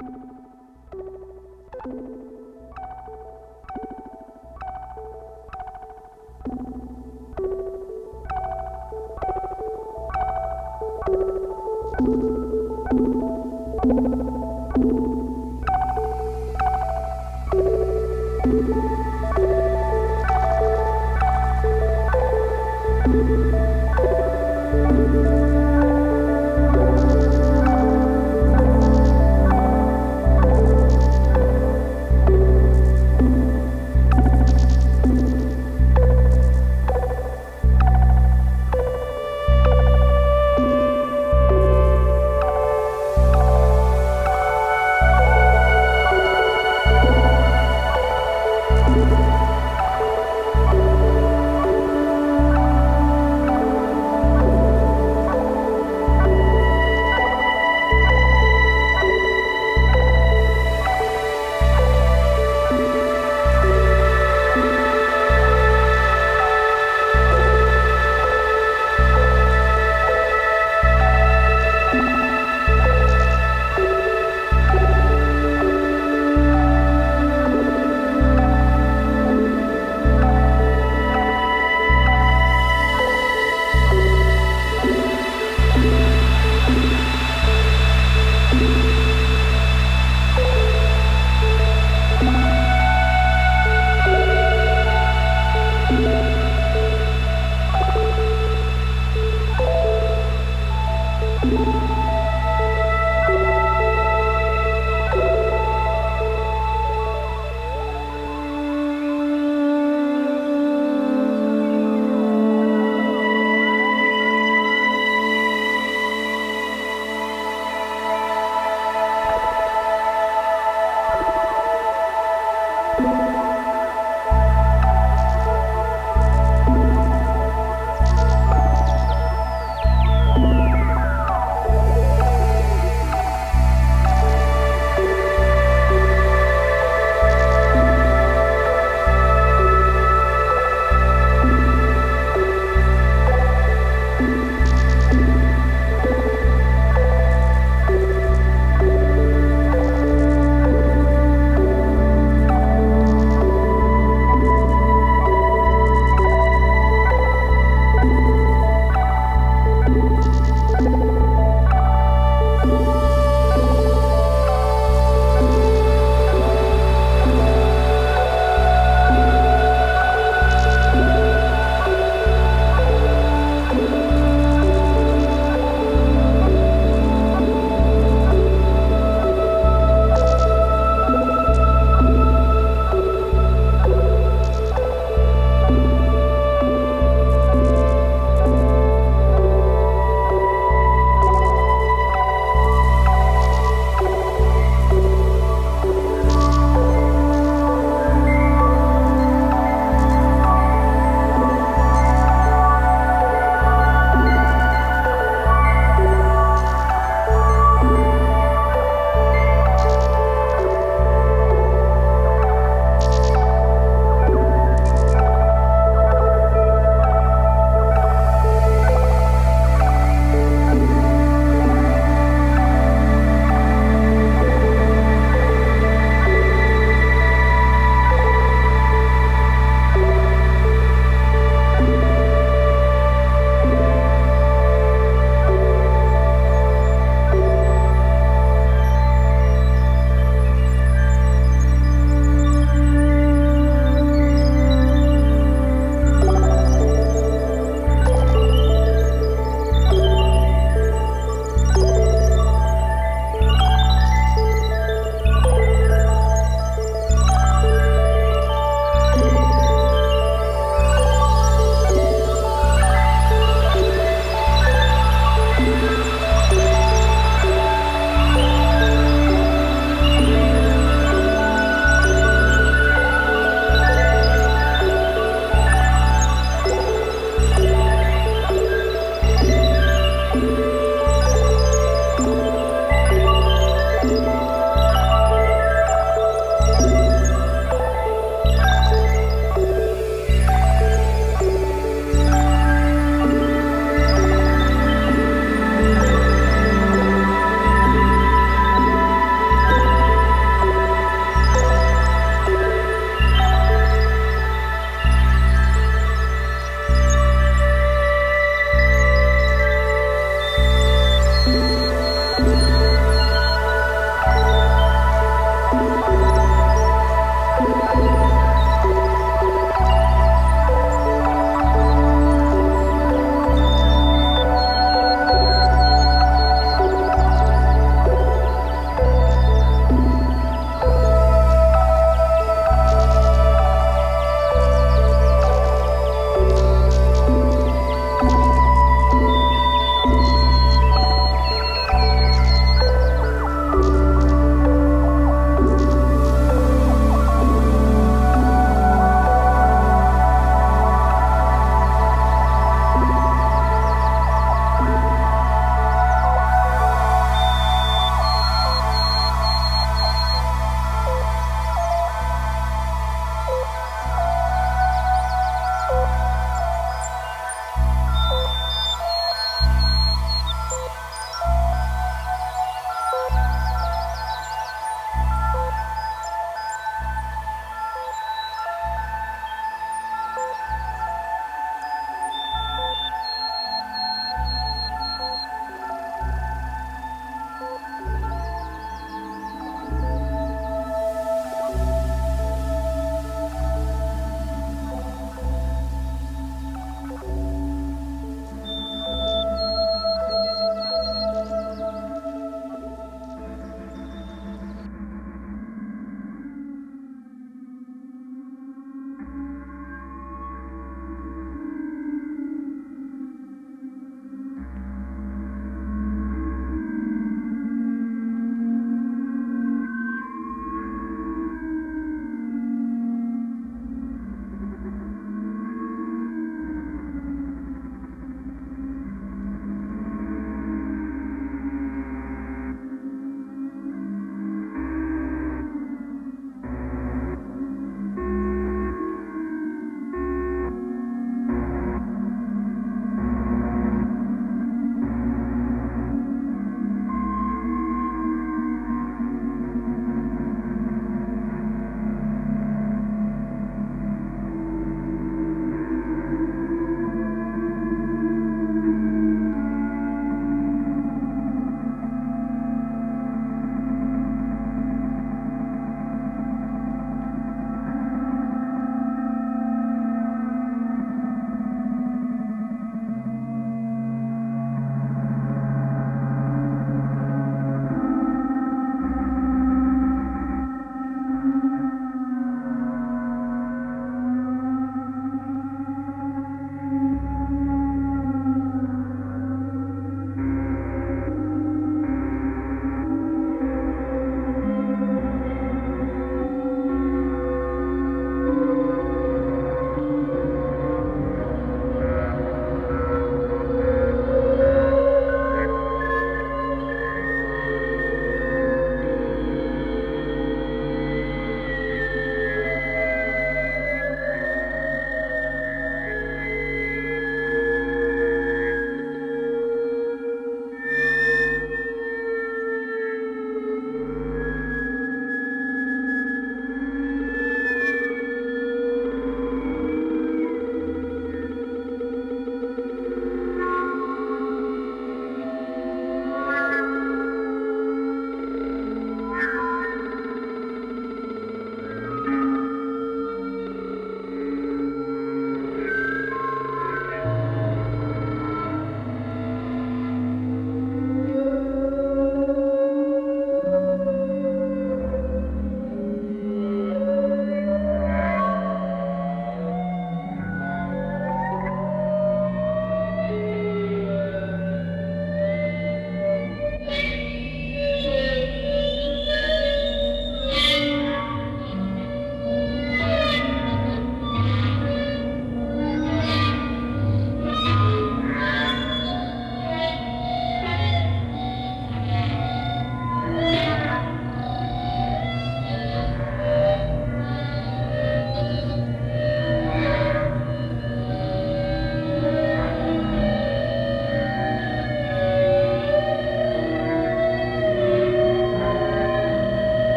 you